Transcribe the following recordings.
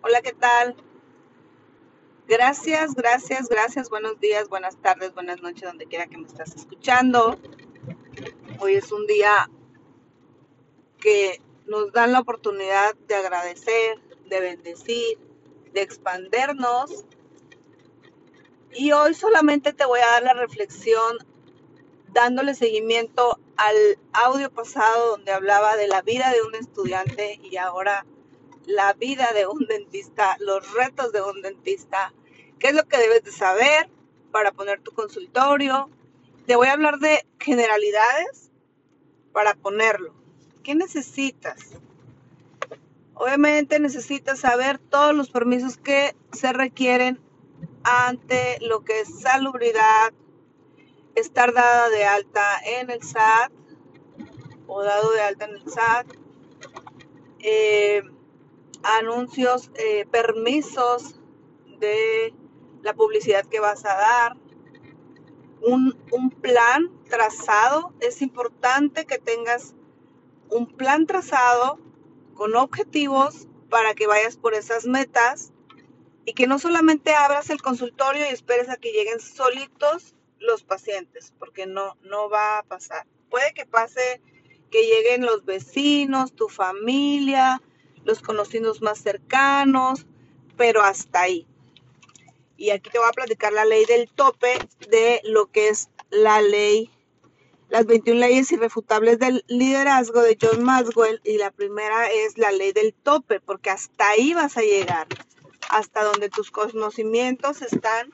Hola, ¿qué tal? Gracias, gracias, gracias. Buenos días, buenas tardes, buenas noches, donde quiera que me estás escuchando. Hoy es un día que nos dan la oportunidad de agradecer, de bendecir, de expandernos. Y hoy solamente te voy a dar la reflexión dándole seguimiento al audio pasado donde hablaba de la vida de un estudiante y ahora la vida de un dentista, los retos de un dentista, qué es lo que debes de saber para poner tu consultorio. Te voy a hablar de generalidades para ponerlo. ¿Qué necesitas? Obviamente necesitas saber todos los permisos que se requieren ante lo que es salubridad, estar dada de alta en el SAT o dado de alta en el SAT, eh, anuncios, eh, permisos de la publicidad que vas a dar, un, un, plan trazado. Es importante que tengas un plan trazado con objetivos para que vayas por esas metas y que no solamente abras el consultorio y esperes a que lleguen solitos los pacientes, porque no, no va a pasar. Puede que pase que lleguen los vecinos, tu familia, los conocidos más cercanos, pero hasta ahí. Y aquí te voy a platicar la ley del tope de lo que es la ley, las 21 leyes irrefutables del liderazgo de John Maxwell. Y la primera es la ley del tope, porque hasta ahí vas a llegar, hasta donde tus conocimientos están.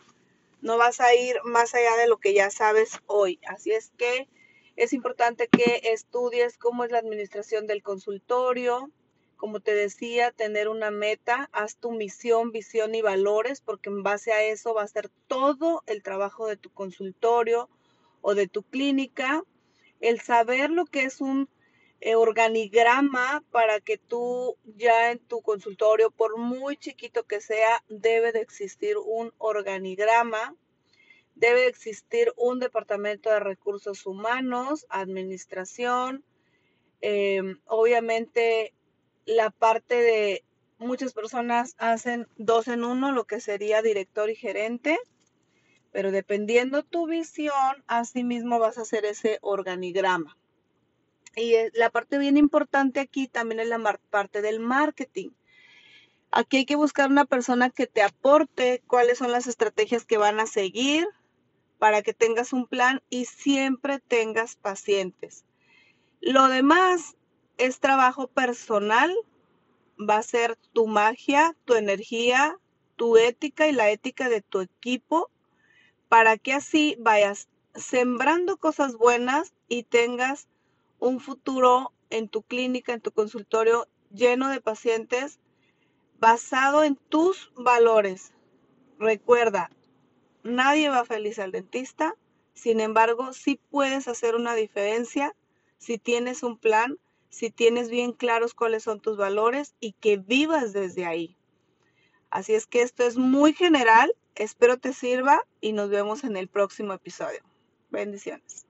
No vas a ir más allá de lo que ya sabes hoy. Así es que es importante que estudies cómo es la administración del consultorio, como te decía, tener una meta, haz tu misión, visión y valores, porque en base a eso va a ser todo el trabajo de tu consultorio o de tu clínica. El saber lo que es un eh, organigrama para que tú ya en tu consultorio, por muy chiquito que sea, debe de existir un organigrama, debe de existir un departamento de recursos humanos, administración, eh, obviamente la parte de muchas personas hacen dos en uno, lo que sería director y gerente, pero dependiendo tu visión, así mismo vas a hacer ese organigrama. Y la parte bien importante aquí también es la parte del marketing. Aquí hay que buscar una persona que te aporte cuáles son las estrategias que van a seguir para que tengas un plan y siempre tengas pacientes. Lo demás es trabajo personal, va a ser tu magia, tu energía, tu ética y la ética de tu equipo para que así vayas sembrando cosas buenas y tengas un futuro en tu clínica, en tu consultorio lleno de pacientes basado en tus valores. Recuerda, nadie va feliz al dentista, sin embargo, sí puedes hacer una diferencia si tienes un plan si tienes bien claros cuáles son tus valores y que vivas desde ahí. Así es que esto es muy general, espero te sirva y nos vemos en el próximo episodio. Bendiciones.